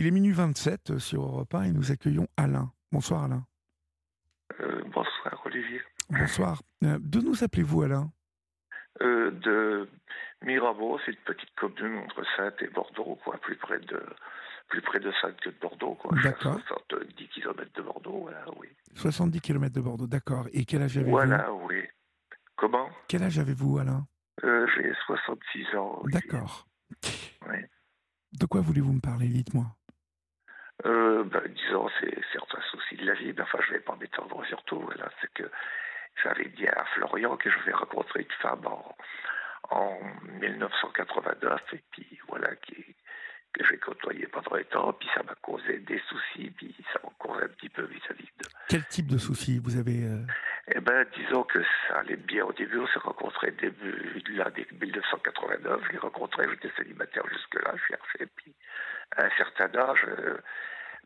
Il est minuit 27 sur Europe 1 et nous accueillons Alain. Bonsoir Alain. Euh, bonsoir Olivier. Bonsoir. Euh, de nous appelez-vous Alain? Euh, De Mirabeau, c'est une petite commune entre Sainte et Bordeaux, quoi, plus près de plus près de Sainte que de Bordeaux, quoi. D'accord. 70 km de Bordeaux, voilà, oui. 70 km de Bordeaux, d'accord. Et quel âge avez-vous? Voilà, oui. Comment? Quel âge avez-vous Alain? Euh, J'ai 66 ans. D'accord. Oui. De quoi voulez-vous me parler? Dites-moi. Euh, ben, disons, c'est certains soucis de la vie, mais enfin, je vais pas m'étendre surtout. Voilà, c'est que j'avais dit à Florian que je vais rencontrer une femme en, en 1989, et puis voilà, qui, que j'ai côtoyé pendant un temps, puis ça m'a causé des soucis, puis ça m'a causé un petit peu vis-à-vis de. Quel type de soucis vous avez euh, Eh ben, disons que ça allait bien au début, on s'est rencontrés début de l'année 1989, je l'ai rencontré, j'étais célibataire jusque-là, je cherchais, puis à un certain âge, euh,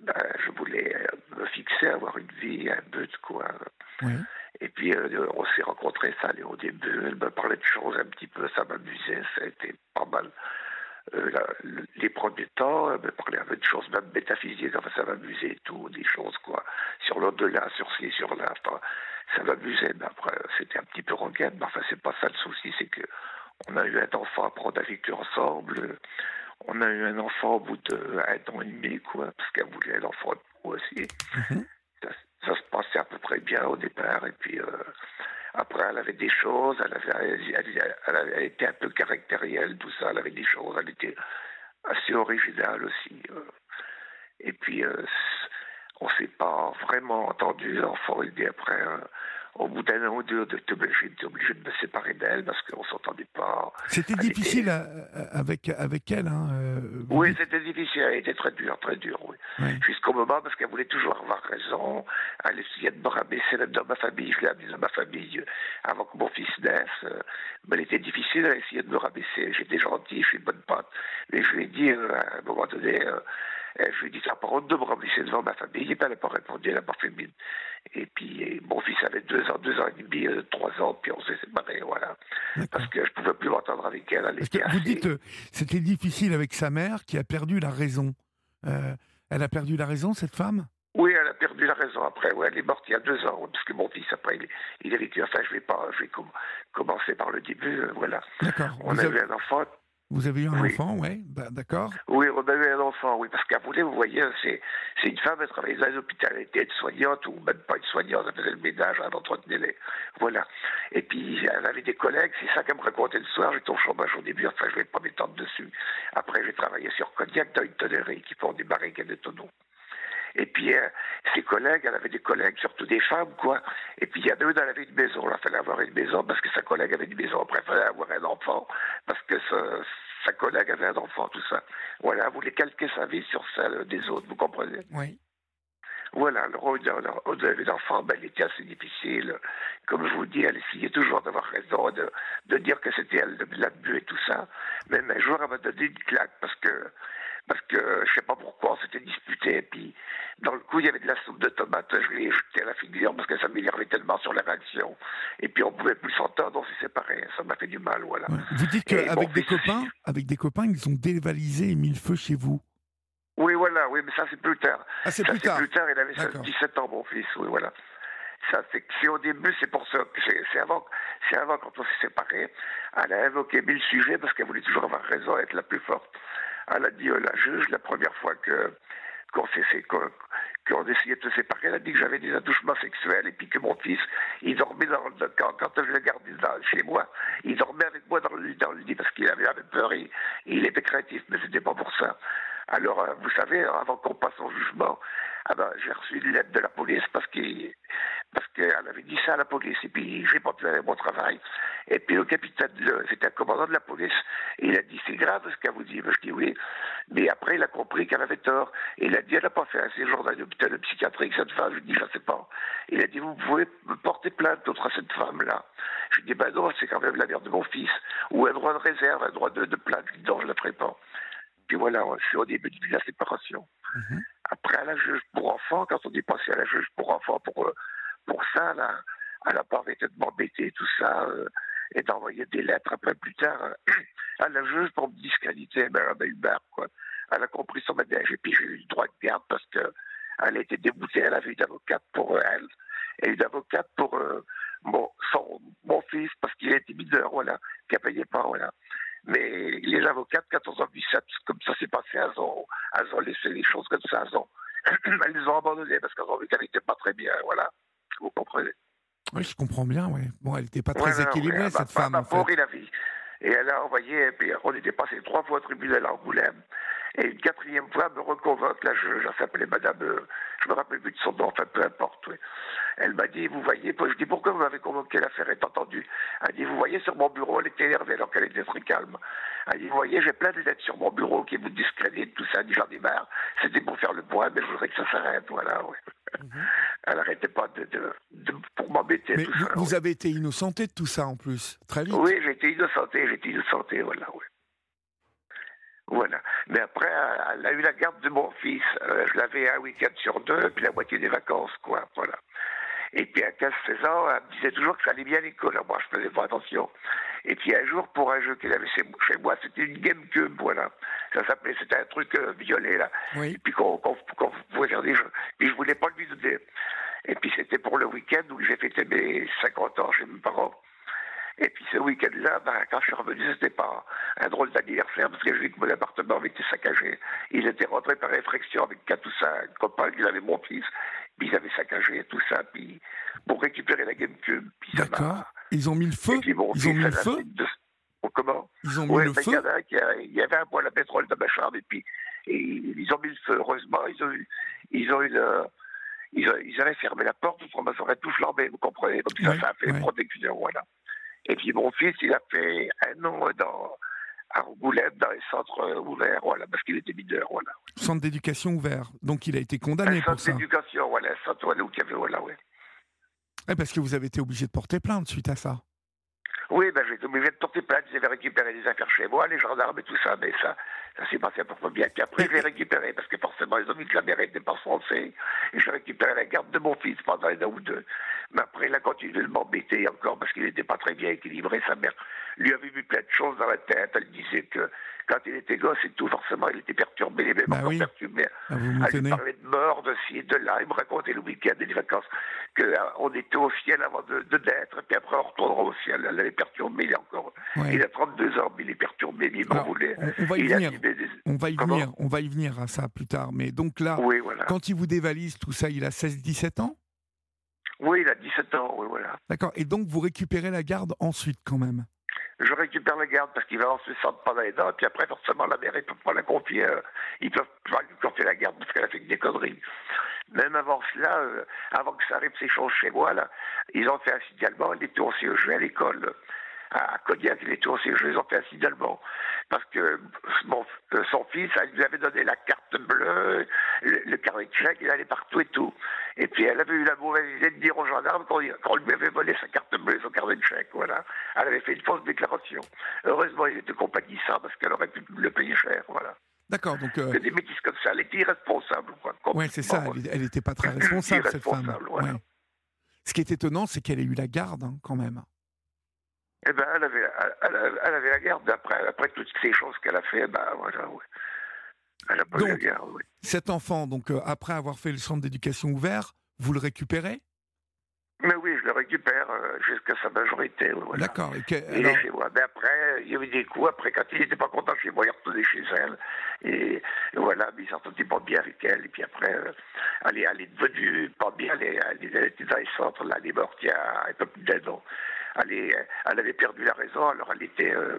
ben, je voulais euh, me fixer, avoir une vie, un but, quoi. Oui. Et puis euh, on s'est rencontrés, ça allait au début, elle me parlait de choses un petit peu, ça m'amusait, ça a été pas mal. Euh, la- le- les premiers temps, elle me parlait un peu de choses même métaphysiques, enfin ça m'amusait et tout, des choses quoi, sur l'au-delà, sur ci, sur là, enfin, ça m'amusait, mais après c'était un petit peu rengaine, mais enfin c'est pas ça le souci, c'est que on a eu un enfant, après on a vécu ensemble, on a eu un enfant au bout d'un an et demi, quoi, parce qu'elle voulait un enfant moi aussi Mhm. ça, ça se passait à peu près bien au départ. Et puis euh, après, elle avait des choses, elle, avait, elle, elle avait été un peu caractérielle, tout ça. Elle avait des choses, elle était assez originale aussi. euh. Et puis, euh, on s'est pas vraiment entendu. L'enfant, il dit après, euh, au bout d'un an ou deux, de t'es obligé, obligé de me séparer d'elle parce qu'on s'entendait pas. C'était difficile était- à- avec, avec elle. Hein, euh, Oui, dites- c'était difficile, elle était très dure, très dure, oui. Jusqu'au moment, parce qu'elle voulait toujours avoir raison, elle essayait de me rabaisser même dans ma famille, je l'ai amenée dans ma famille euh, avant que mon fils naisse, euh, mais elle était difficile, elle essayait de me rabaisser, j'étais gentil, je suis une bonne pote, mais je lui ai dit, euh, à un moment donné, euh, euh, je lui ai dit, t'as pas honte de me rabaisser devant ma famille, et elle n'a pas répondu, elle n'a pas fait mine. Et puis, mon fils avait deux ans, deux ans et demi, euh, trois ans, puis on s'est séparés, voilà. Parce que je pouvais plus m'entendre avec elle, elle était vous dites, euh, c'était difficile avec sa mère qui a perdu la raison. Euh, elle a perdu la raison, cette femme? Oui, elle a perdu la raison après. Ouais, elle est morte il y a deux ans, parce que mon fils, après, il, il a vécu. Enfin, je vais pas, je vais com- commencer par le début, euh, voilà. D'accord. On Vous, a avez- eu un enfant. Vous avez eu un Oui. enfant, ouais, bah, d'accord. Oui, on a eu un enfant, oui, parce voulait, vous voyez, c'est, c'est une femme, elle travaillait dans un hôpital, elle était aide-soignante, ou même pas aide-soignante, elle faisait le ménage, elle entretenait les. Voilà. Et puis, elle avait des collègues, c'est ça qu'elle me racontait le soir, j'étais au chômage au début, enfin, je vais pas m'étendre dessus. Après, j'ai travaillé sur Cognac, dans une tonnerie qui font des barriques et des tonneaux. Et puis, euh, ses collègues, elle avait des collègues, surtout des femmes, quoi. Et puis, il y en a une, elle avait une maison. Il fallait avoir une maison parce que sa collègue avait une maison. Après, il fallait avoir un enfant parce que sa, sa collègue avait un enfant, tout ça. Voilà, elle voulait calquer sa vie sur celle des autres, vous comprenez? Oui. Voilà, le rôle d'un enfant, ben, il était assez difficile. Comme je vous dis, elle essayait toujours d'avoir raison, de, de dire que c'était elle l'abus et tout ça. Même un jour, elle m'a donné une claque parce que, parce que je sais pas pourquoi, on s'était disputé. Et puis, dans le coup, il y avait de la soupe de tomate. Je l'ai jeté à la figure parce que ça m'énervait tellement sur la réaction. Et puis, on pouvait plus s'entendre, on s'est séparés. Ça m'a fait du mal, voilà. ouais. Vous dites qu'avec des copains, avec des copains, ils ont dévalisé et mis le feu chez vous. Oui, voilà, oui, mais ça, c'est plus tard. Ah, c'est plus tard. plus tard, il avait D'accord. 17 ans, mon fils, oui, voilà. Ça, c'est au début, c'est pour ça. que C'est avant, c'est avant, quand on s'est séparés, elle a évoqué mille sujets parce qu'elle voulait toujours avoir raison, être la plus forte. Elle a dit, euh, la juge, la première fois que qu'on s'est- qu'on essayait de se séparer, elle a dit que j'avais des attouchements sexuels et puis que mon fils, il dormait dans le, quand, quand je le gardais chez moi, il dormait avec moi dans le, dans le lit parce qu'il avait, peur et il était créatif, mais c'était pas pour ça. Alors, euh, vous savez, avant qu'on passe au jugement, ah ben, j'ai reçu une lettre de la police parce qu'il parce qu'elle avait dit ça à la police et puis j'ai pas pu aller à mon travail. Et puis le capitaine, c'était un commandant de la police, et il a dit c'est grave ce qu'elle vous dit. Ben, je dis oui, mais après il a compris qu'elle avait tort. Et il a dit elle n'a pas fait un séjour dans un hôpital psychiatrique cette femme. Je lui dis je sais pas. Il a dit vous pouvez me porter plainte contre cette femme là. Je lui dis ben non c'est quand même la mère de mon fils ou un droit de réserve, un droit de, de plainte. Je dis non je la ferai pas. Puis voilà, je suis au début de la séparation. Mhm. Après, à la juge pour enfants, quand on est passé à la juge pour enfants, pour, euh, pour ça, là, elle n'a pas arrêté de m'embêter, tout ça, euh, et d'envoyer des lettres après plus tard euh, à la juge pour me a eu marre, quoi. Elle a compris son manège, et puis j'ai eu Elle a été déboutée, elle avait une avocate pour elle, et une avocate pour mon, son, mon fils, parce qu'il était mineur, voilà, qui ne payé pas, voilà. Mais les avocats de 14 ans, 17, comme ça s'est passé, elles ont, elles ont laissé les choses comme ça, elles, ont, elles les ont abandonnées parce qu'elles ont vu qu'elle n'était pas très bien, voilà. Vous comprenez Oui, je comprends bien, oui. Bon, elle n'était pas très équilibrée, cette femme. en fait. la vie. Et elle a envoyé, et puis on était passé trois fois au tribunal à Angoulême. Et une quatrième fois, me reconvoque, là, je, je s'appelait Madame, euh, je me rappelle plus de son nom, enfin, peu importe, oui. Elle m'a dit, vous voyez, je dis, pourquoi vous m'avez convoqué, l'affaire est entendue Elle dit, vous voyez, sur mon bureau, elle était énervée alors qu'elle était très calme. Elle dit, vous voyez, j'ai plein de lettres sur mon bureau qui vous discréditent, tout ça, elle dit, j'en ai marre. C'était pour faire le point, mais je voudrais que ça s'arrête, voilà, oui. Mhm. Elle n'arrêtait pas de, de, pour m'embêter. Mais vous, avez été innocenté de tout ça en plus, très vite. Oui, j'ai été innocenté, j'ai été innocenté, voilà, oui. Voilà. Mais après, elle a eu la garde de mon fils. Euh, je l'avais un week-end sur deux, puis la moitié des vacances, quoi. Voilà. Et puis à 15-16 ans, elle me disait toujours que ça allait bien à l'école. Moi, je faisais pas attention. Et puis un jour, pour un jeu qu'elle avait chez moi, c'était une GameCube, voilà. Ça s'appelait, c'était un truc euh, violet, là. Et puis qu'on pouvait faire des jeux. Puis je voulais pas lui donner. Et puis c'était pour le week-end où j'ai fêté mes 50 ans chez mes parents. Et puis ce week-end-là, ben, quand je suis revenu, c'était pas un drôle d'anniversaire parce que j'ai vu que mon appartement avait été saccagé. Il était rentré par réflexion avec quatre ou cinq copains qui avaient mon fils. Puis ils avaient saccagé tout ça, puis pour récupérer la GameCube. D'accord. Ils ont mis le feu Ils ont mis le feu oh, Comment Ils ont mis le feu il y, avait un poêle à pétrole dans ma chambre, et puis ils ont mis le feu. Heureusement, ils ont eu, ils ont eu ils, avaient fermé la porte, autrement ça aurait tout flambé, vous comprenez Donc ça, ça a fait une protection, voilà. Et puis mon fils, il a fait un an dans, à Angoulême, dans les centres ouverts, voilà, parce qu'il était leader, voilà. Centre d'éducation ouvert, donc il a été condamné pour ça. Centre d'éducation, voilà, centre où il y avait, voilà, oui. Eh, parce que vous avez été obligé de porter plainte suite à ça. Oui, ben, j'ai été obligé de porter plainte. J'avais récupéré des affaires chez moi, les gendarmes et tout ça, mais ça, ça s'est passé à peu près bien. Puis après, je l'ai récupéré parce que forcément, ils ont vu que la mère n'était pas français. Et j'ai récupéré la garde de mon fils pendant un an ou deux. Mais après, il a continué de m'embêter encore parce qu'il n'était pas très bien équilibré. Sa mère lui avait vu plein de choses dans la tête. Elle disait que quand il était gosse et tout, forcément, il était perturbé, les mêmes bah encore perturbé. Ah, elle lui parlait de mort, de ci, de là. Il me racontait le week-end et les vacances qu'on euh, était au ciel avant de, de naître, puis après on retournera au ciel. Elle l'avait perturbé, il, a encore, il a 32 ans, mais il est perturbé, mais il m'en voulait. On, va y venir. on va y venir, on va y venir à ça plus tard. Mais donc là, quand il vous dévalise tout ça, il a 16-17 ans? Oui, il a 17 ans, oui, voilà. D'accord. Et donc vous récupérez la garde ensuite quand même? Je récupère la garde parce qu'il va sentir pas dans les dents, et puis après, forcément, la mère, ils peuvent pas la confier, euh, ils peuvent pas lui confier la garde parce qu'elle a fait des conneries. Même avant cela, euh, avant que ça arrive ces choses chez moi, là, ils ont fait un signalement, il était aussi à l'école, à Cognac, il était aussi au jeu, ils ont fait signalement. Parce que euh, son fils, elle lui avait donné la carte bleue, le, carnet de chèque, il allait partout et tout. Et puis elle avait eu la mauvaise idée de dire aux gendarmes qu'on lui avait volé sa carte bleue et son carnet de chèque, voilà. Elle avait fait une fausse déclaration. Heureusement, il était compagnie ça parce qu'elle aurait pu le payer cher, voilà. D'accord, donc. Euh... Des métis comme ça, elle était irresponsable, quoi. Oui, c'est ça, elle n'était pas très responsable, cette femme. Ce qui est étonnant, c'est qu'elle ait eu la garde, hein, quand même. Eh ben, elle avait, elle, avait la garde après, après toutes ces choses qu'elle a fait, ben voilà. Elle a pas eu la garde, oui. Cet enfant, donc, euh, après avoir fait le centre d'éducation ouvert, vous le récupérez? Mais oui, je le récupère euh, jusqu'à sa majorité. Voilà. D'accord. Il est chez moi. Mais après, il y avait des coups. Après, quand il n'était pas content chez moi, il retournait chez elle. Et, voilà, mais il s'entendait pas bien avec elle. Et puis après, euh, elle, est, elle, est, devenue pas bien. Elle, elle, était dans les centres, là, elle est morte il y a un peu plus d'un an. Elle, elle, avait perdu la raison, alors elle était euh,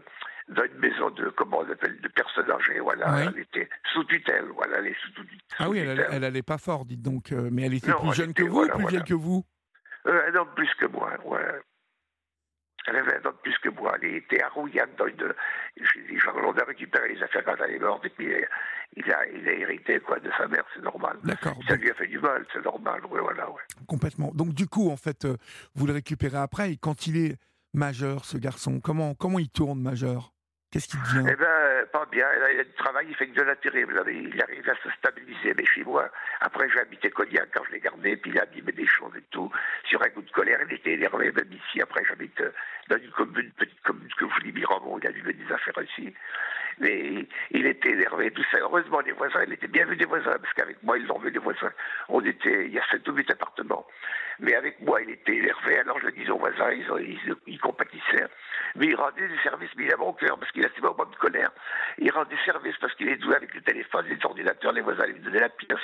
dans une maison de, comment on appelle, de personnes âgées, voilà. Elle était sous tutelle, voilà, elle est sous, tutelle. Ah oui, elle, elle, allait pas fort, dites donc. mais elle était plus jeune que vous ou plus vieille que vous? Euh, an de plus que moi, ouais. Elle avait un plus que moi. Elle était à Rouillane dans une. On a récupéré les affaires quand elle est morte, et puis il a, il a hérité quoi, de sa mère, c'est normal. D'accord. Ça lui a fait du mal, c'est normal, ouais, voilà, ouais. Complètement. Donc, du coup, en fait, euh, vous le récupérez après, et quand il est majeur, ce garçon, comment, comment il tourne majeur? Qu'est-ce devient Eh bien, pas bien. Il a du travail, il fait que de la terrible. Il arrive à se stabiliser. Mais chez moi, après, j'ai habité Cognac quand je l'ai gardé, puis il a abîmé des choses et tout. Sur un coup de colère, il était énervé, même ici. Après, j'habite euh, dans une commune, petite commune que vous dites Miramont, il a abîmé des affaires ici. Mais il était énervé, tout ça. Heureusement, les voisins, il était bien vu des voisins, parce qu'avec moi, ils l'ont vu des voisins. On était, il y a sept ou huit appartements. Mais avec moi, il était énervé, alors je le disais aux voisins, ils, ont, ils, compatissaient. Mais il rendait des services, mais il avait au cœur, parce qu'il a ces moments de colère. Il rendait des services parce qu'il est doué avec le téléphone, les ordinateurs, les voisins lui donnaient la pièce.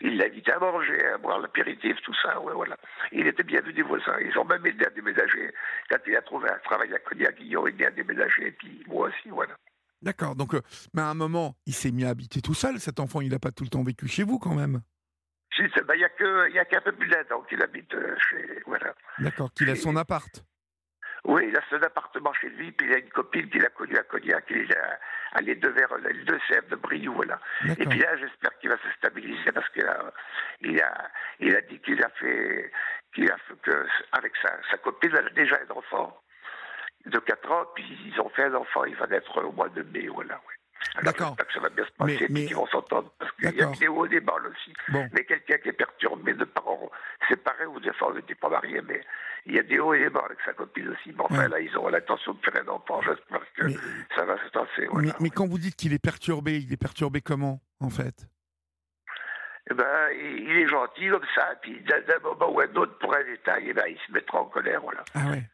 Il l'invitait à manger, à boire l'apéritif, tout ça, ouais, voilà. Il était bien vu des voisins. Ils ont même aidé à déménager. Quand il a trouvé un travail à Cognac, ils ont aidé à déménager, et puis moi aussi, voilà. D'accord. Donc, euh, mais à un moment, il s'est mis à habiter tout seul. Cet enfant, il n'a pas tout le temps vécu chez vous, quand même. Bah, il n'y a qu'un peu plus d'un an qu'il habite euh, chez. Voilà. D'accord. Qu'il a son appart. Oui, il a son appartement chez lui, puis il a une copine qu'il a connue à Cognac, il est allé de vers l'île de Sèvres, de Briou, voilà. Et puis là, j'espère qu'il va se stabiliser parce qu'il a, il a, il a dit qu'il a fait, qu'il a fait que, avec sa, sa copine, elle a déjà un enfant de 4 ans, puis ils ont fait un enfant, il va naître au mois de mai, voilà, oui. D'accord. que ça va bien se passer, mais, qu'ils vont s'entendre, parce qu'il y a des hauts et des bas aussi. Mais quelqu'un qui est perturbé de parents séparés, ou des fois n'était pas mariés, mais il y a des hauts et des bas avec sa copine aussi. Mais enfin, là, ils ont l'intention de faire un enfant, j'espère que ça va se passer. Voilà. Mais, quand vous dites qu'il est perturbé, il est perturbé comment, en fait? Eh ben, il est gentil comme ça, puis d'un moment ou un autre, pour un détail, eh ben, il se mettra en colère, voilà. Ah ouais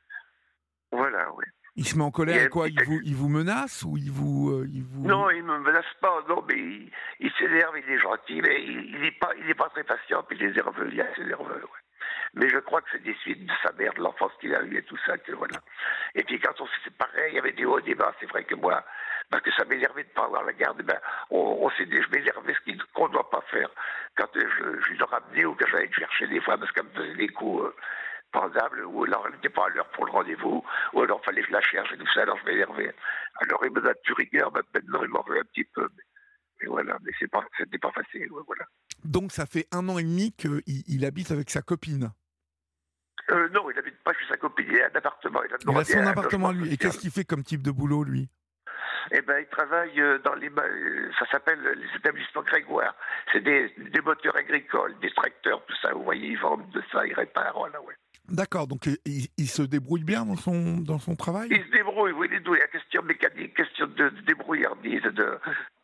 voilà, oui. Il se met en colère, quoi il vous, il vous menace ou il vous, euh, il vous... Non, il me menace pas, non, mais il, s'énerve, il est gentil, mais il n'est pas, il est pas très patient, puis il est nerveux, il est assez nerveux, ouais. Mais je crois que c'est des suites de sa mère, de l'enfance qu'il a eue et tout ça, que voilà. Et puis quand on s'est séparés, il y avait des hauts et des bas, c'est vrai que moi, parce que ça m'énervait de ne pas avoir la garde, ben, on, on s'est dit, je m'énervais ce qu'on ne doit pas faire. Quand je, je, le ramenais ou que j'allais le chercher des fois, parce qu'elle me faisait des coups... Euh, ou alors elle n'était pas à l'heure pour le rendez-vous, ou alors fallait que je la cherche et tout ça, alors je m'énervais. Alors il me donne du rigueur, maintenant il m'en veut un petit peu. Mais, voilà, mais c'est pas, c'était pas facile, voilà. Donc ça fait un an et demi qu'il il habite avec sa copine euh, Non, il n'habite pas chez sa copine, il a un appartement. Il a, il a son appartement lui. Et qu'est-ce qu'il fait comme type de boulot, lui? Eh ben, il travaille euh, dans les, euh, ça s'appelle les établissements Grégoire. C'est des, des moteurs agricoles, des tracteurs, tout ça. Vous voyez, ils vendent de ça, ils réparent, voilà, ouais. D'accord, donc il, se débrouille bien dans son, dans son travail? Il se débrouille, oui, il est doué. Question mécanique, question de, débrouillardise, de,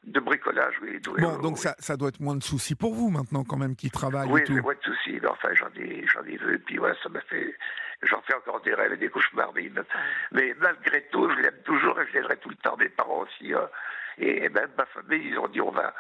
de bricolage, oui, Bon, donc Ça, ça doit être moins de soucis pour vous maintenant quand même qu'il travaille Oui, c'est moins de soucis, mais enfin j'en ai, j'en ai vu, et puis voilà, ça m'a fait... J'en fais encore des rêves et des cauchemars, mais, mais malgré tout, je l'aime toujours et je l'aiderai tout le temps, mes parents aussi. Hein. Et même ma famille, ils ont dit on va,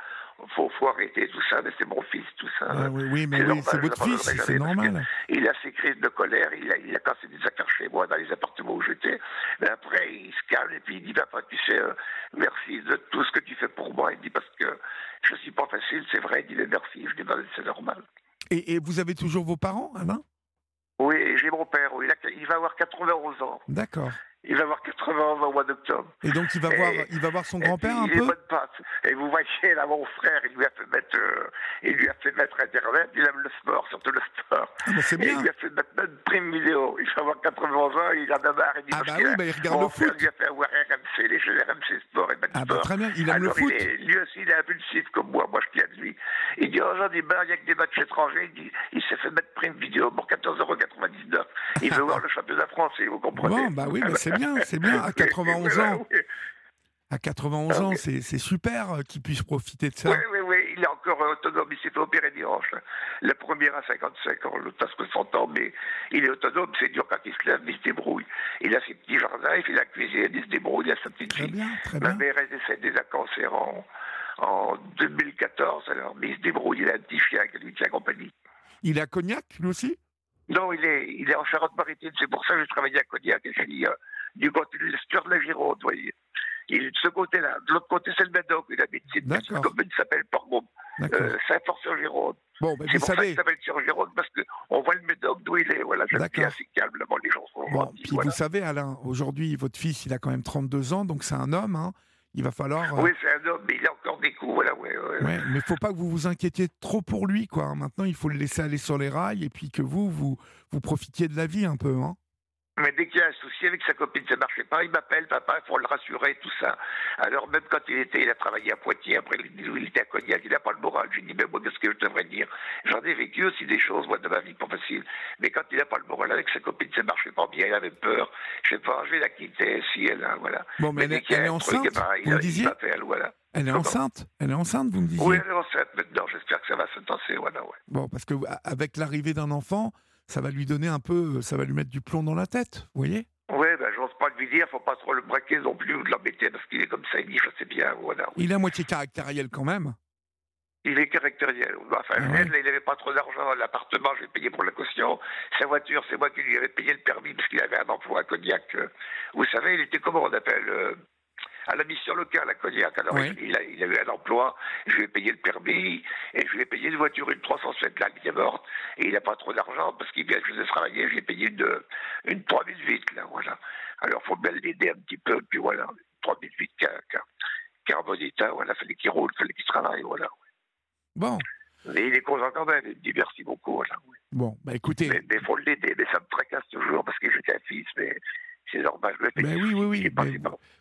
faut, faut arrêter tout ça, mais c'est mon fils, tout ça. Ah oui, oui, mais oui, c'est votre fils, c'est normal. Il a ses crises de colère, il a, il a cassé des affaires chez moi dans les appartements où j'étais. Mais après, il se calme et puis il dit, papa, tu sais, euh, merci de tout ce que tu fais pour moi. Il dit, parce que je suis pas facile, c'est vrai. Il dit, merci. Je dis, c'est normal. Et, et, vous avez toujours vos parents, Alain Oui, j'ai mon père, oui. Il, il va avoir 91 ans. D'accord. Il va avoir 80 ans au mois d'octobre. Et donc il va, voir, il va voir son grand-père un il peu est passe. Et vous voyez, là, mon frère, il lui a fait mettre, euh, il lui a fait mettre Internet, il aime le sport, surtout le sport. Ah bah c'est bien. il lui a fait mettre une prime vidéo. Il va avoir 80 ans, il en a marre. Il dit, ah bah oui, bah il regarde le foot. Il a fait avoir RMC, les jeux RMC Sport et ben Ah bah très bien, il aime Alors, le foot. Est, lui aussi, il est impulsif comme moi, moi je tiens de lui. Il dit, oh, j'en ai marre, il n'y a que des matchs étrangers. Il dit, il s'est fait mettre prime vidéo pour 14,99€. Il veut voir le championnat français, vous comprenez Bon, bah oui, bah c'est bien, c'est bien. À 91 ans. À 91 ans, c'est super euh, qu'il puisse profiter de ça. Oui, oui, encore autonome, il s'est fait opérer dimanche. Le premier à 55 ans, l'autre à 60 ans, mais il est autonome, c'est dur quand il se lève, il se débrouille. Il a ses petits jardins, il fait la cuisine, il se débrouille, il a sa petite très fille. Bien, très Ma bien. mère est décédée d'un cancer en, en 2014, alors, mais il se débrouille, il a un petit chien qui lui tient compagnie. Il à Cognac, lui aussi? Non, il est, il est en Charente-Maritime, c'est pour ça que je travaillais à Cognac et je suis euh, du côté de la Gironde, vous voyez. Il est de ce côté-là. De l'autre côté, c'est le Médoc. Il habite une commune qui s'appelle Port-Môme, euh, Saint-Fort-sur-Gironde. Bon, ben c'est vous pour savez... ça qu'il s'appelle sur Gironde, parce qu'on voit le Médoc d'où il est. Voilà, suis assez calme, là les gens sont bon, Puis voilà. vous savez, Alain, aujourd'hui, votre fils, il a quand même 32 ans, donc c'est un homme, hein. Il va falloir. Oui, c'est un homme, mais il a encore des coups, voilà, ouais. ouais. ouais mais il faut pas que vous vous inquiétiez trop pour lui, quoi. Maintenant, il faut le laisser aller sur les rails et puis que vous, vous, vous profitiez de la vie un peu, hein. Mais dès qu'il y a un souci avec sa copine, ça ne marchait pas, il m'appelle, papa, il faut le rassurer, tout ça. Alors même quand il était, il a travaillé à Poitiers, après il était à Cognac, il n'a pas le moral. Je lui dis, mais moi, qu'est-ce que je devrais dire? J'en ai vécu aussi des choses, moi, de ma vie, pas facile. Mais quand il n'a pas le moral avec sa copine, ça ne marchait pas bien, il avait peur. Je sais pas, je vais la quitter, si elle a, voilà. Bon, mais, elle, est enceinte, vous me disiez voilà. Elle est enceinte Elle est enceinte, vous me disiez Oui, elle est enceinte maintenant, j'espère que ça va se tasser, voilà, ouais. Bon, parce que avec l'arrivée d'un enfant, ça va lui donner un peu, ça va lui mettre du plomb dans la tête, vous voyez? Oui, ben j'ose pas lui dire, faut pas trop le braquer non plus ou de l'embêter parce qu'il est comme ça, il dit je sais bien, voilà. Il est à moitié caractériel quand même. Il est caractériel. Enfin, ah il n'avait pas trop d'argent. L'appartement, j'ai payé pour la caution. Sa voiture, c'est moi qui lui avais payé le permis parce qu'il avait un emploi à Cognac. Vous savez, il était comment on appelle euh, à la mission locale à Cognac. Alors, il, a, il, a, eu un emploi, je lui ai payé le permis, et je lui ai payé une voiture, une 307 là, qui est morte, et il n'a pas trop d'argent parce qu'il vient je faisais travailler, j'ai payé une, une 3008, là, voilà. Alors, il faut bien l'aider un petit peu, puis voilà, 3008 carbonita, voilà, fallait qu'il roule, fallait qu'il travaille, voilà. Bon. Mais il est content quand même, il me dit merci beaucoup, voilà. Bon, bah écoutez. Mais il faut l'aider, mais ça me tracasse toujours parce que j'ai un fils, mais c'est normal. Mais oui, oui, oui.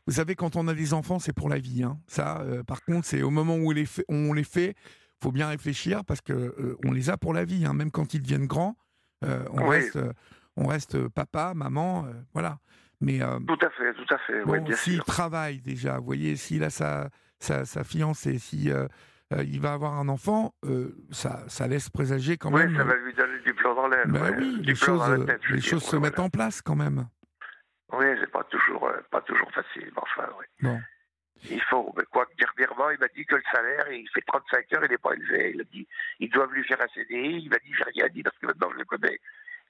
vous savez, quand on a des enfants, c'est pour la vie. Hein. Ça, euh, par contre, c'est au moment où on les fait, on les fait, faut bien réfléchir parce que euh, on les a pour la vie. Hein. Même quand ils deviennent grands, euh, on reste, on reste papa, maman, voilà. Mais tout à fait, tout à fait. Bon, s'il travaille déjà, vous voyez, s'il a sa, sa, sa fiancée, si il va avoir un enfant, ça, ça laisse présager quand même. Oui, ça va lui donner du plomb dans l'aile. Ben oui, les choses, les choses se mettent en place quand même. Oui, c'est pas toujours, euh, pas toujours facile, enfin, oui. Non. Il faut, mais quoi, dernièrement, il m'a dit que le salaire, il fait 35 heures, il n'est pas élevé. Il a dit, ils doivent lui faire un CDI. Il m'a dit, j'ai rien dit parce que maintenant je le connais.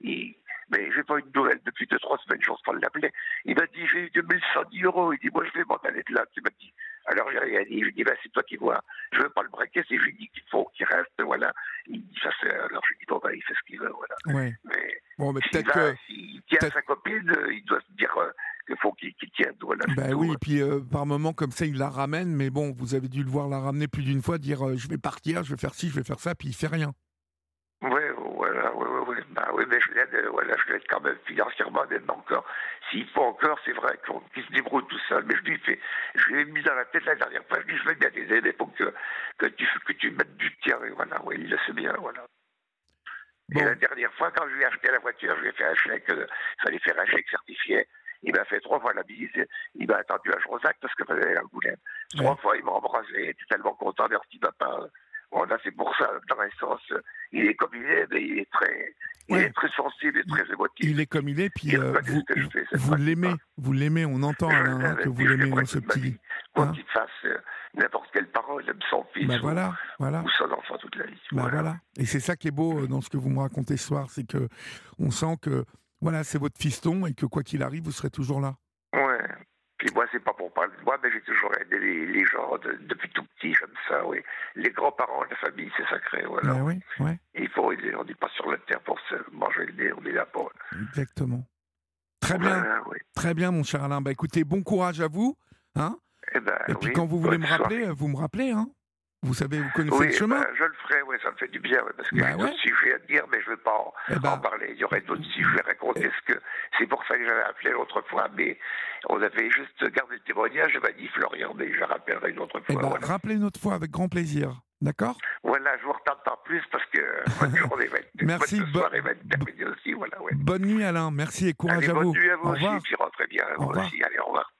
Il, mais j'ai pas eu de nouvelles depuis deux, trois semaines, j'ose pas l'appeler. Il m'a dit, j'ai eu 2110 euros. Il dit, moi, je vais m'en aller de là. Tu m'as dit. Alors, j'ai rien dit. Je lui dit, ben, c'est toi qui vois. Je veux pas le braquer, c'est lui qu'il faut qu'il reste, voilà. Il dit, ça c'est, alors je lui dis, bon, ben, il fait ce qu'il veut, voilà. Oui. Mais, bon, mais peut-être que. S'il tient sa copine, il doit se dire, euh, qu'il faut qu'il tienne. Voilà, ben oui, et puis euh, par moment comme ça, il la ramène, mais bon, vous avez dû le voir la ramener plus d'une fois, dire euh, je vais partir, je vais faire ci, je vais faire ça, puis il fait rien. Oui, voilà, oui, oui, oui. Ben, oui mais je l'aide, voilà, je l'aide quand même financièrement, même encore. S'il faut encore, c'est vrai qu'il se débrouille tout seul, mais je lui fais, je lui ai mis dans la tête la dernière fois, je lui ai dit, je vais bien t'aider, mais il faut que, que, tu, que tu mettes du tien, et voilà, oui, il le sait bien, voilà. Et la dernière fois, quand je lui ai acheté la voiture, je lui ai fait un chèque, euh, il fallait faire un chèque certifié. Il m'a fait trois fois la bise. Il m'a attendu à Jrosac parce que j'avais un boulet. Trois fois, il m'a embrassé. Il était tellement content. Merci, papa. Bon, là, c'est pour ça, dans un sens, il est comme il est, mais il est très, il est très sensible et très émotif. Il est comme il est, puis euh, vous, vous l'aimez, vous l'aimez, on entend Alain, que vous l'aimez dans ce petit. Quoi hein qu'il fasse euh, n'importe quelle parole, il aime son fils bah voilà, ou, voilà. ou, son enfant toute la vie. Bah voilà. Et c'est ça qui est beau euh, dans ce que vous me racontez ce soir, c'est que on sent que voilà, c'est votre fiston et que quoi qu'il arrive, vous serez toujours là. Puis moi, c'est pas pour parler de moi, mais j'ai toujours aidé les, gens depuis tout petit, comme ça, oui. Les grands-parents, la famille, c'est sacré, voilà. Ben oui, ouais. il faut aider, on n'est pas sur la terre pour se manger le nez, on est là pour. Exactement. Très bien. Très bien, mon cher Alain. Bah écoutez, bon courage à vous. Hein et, eh ben, et puis quand vous voulez me rappeler, vous me rappelez, hein vous savez, vous connaissez le chemin ben, Je le ferai, oui, ça me fait du bien, parce que bah j'ai d'autres sujets à dire, mais je ne veux pas en, eh ben. parler. Il y aurait d'autres sujets à raconter. Que c'est pour ça que j'avais appelé l'autre fois, mais on avait juste gardé le témoignage. Je m'a dit Florian, mais je rappellerai une autre fois. Eh ben, Rappelez une autre fois avec grand plaisir. D'accord? Voilà, je vous retarde pas plus parce que bonne journée va être, Merci, bonne soirée va être aussi. Voilà, ouais. Bonne nuit Alain, merci et courage Allez, à bonne vous. Nuit à vous au aussi, revoir. puis rentrez bien. Au revoir. Aussi. Allez, au revoir.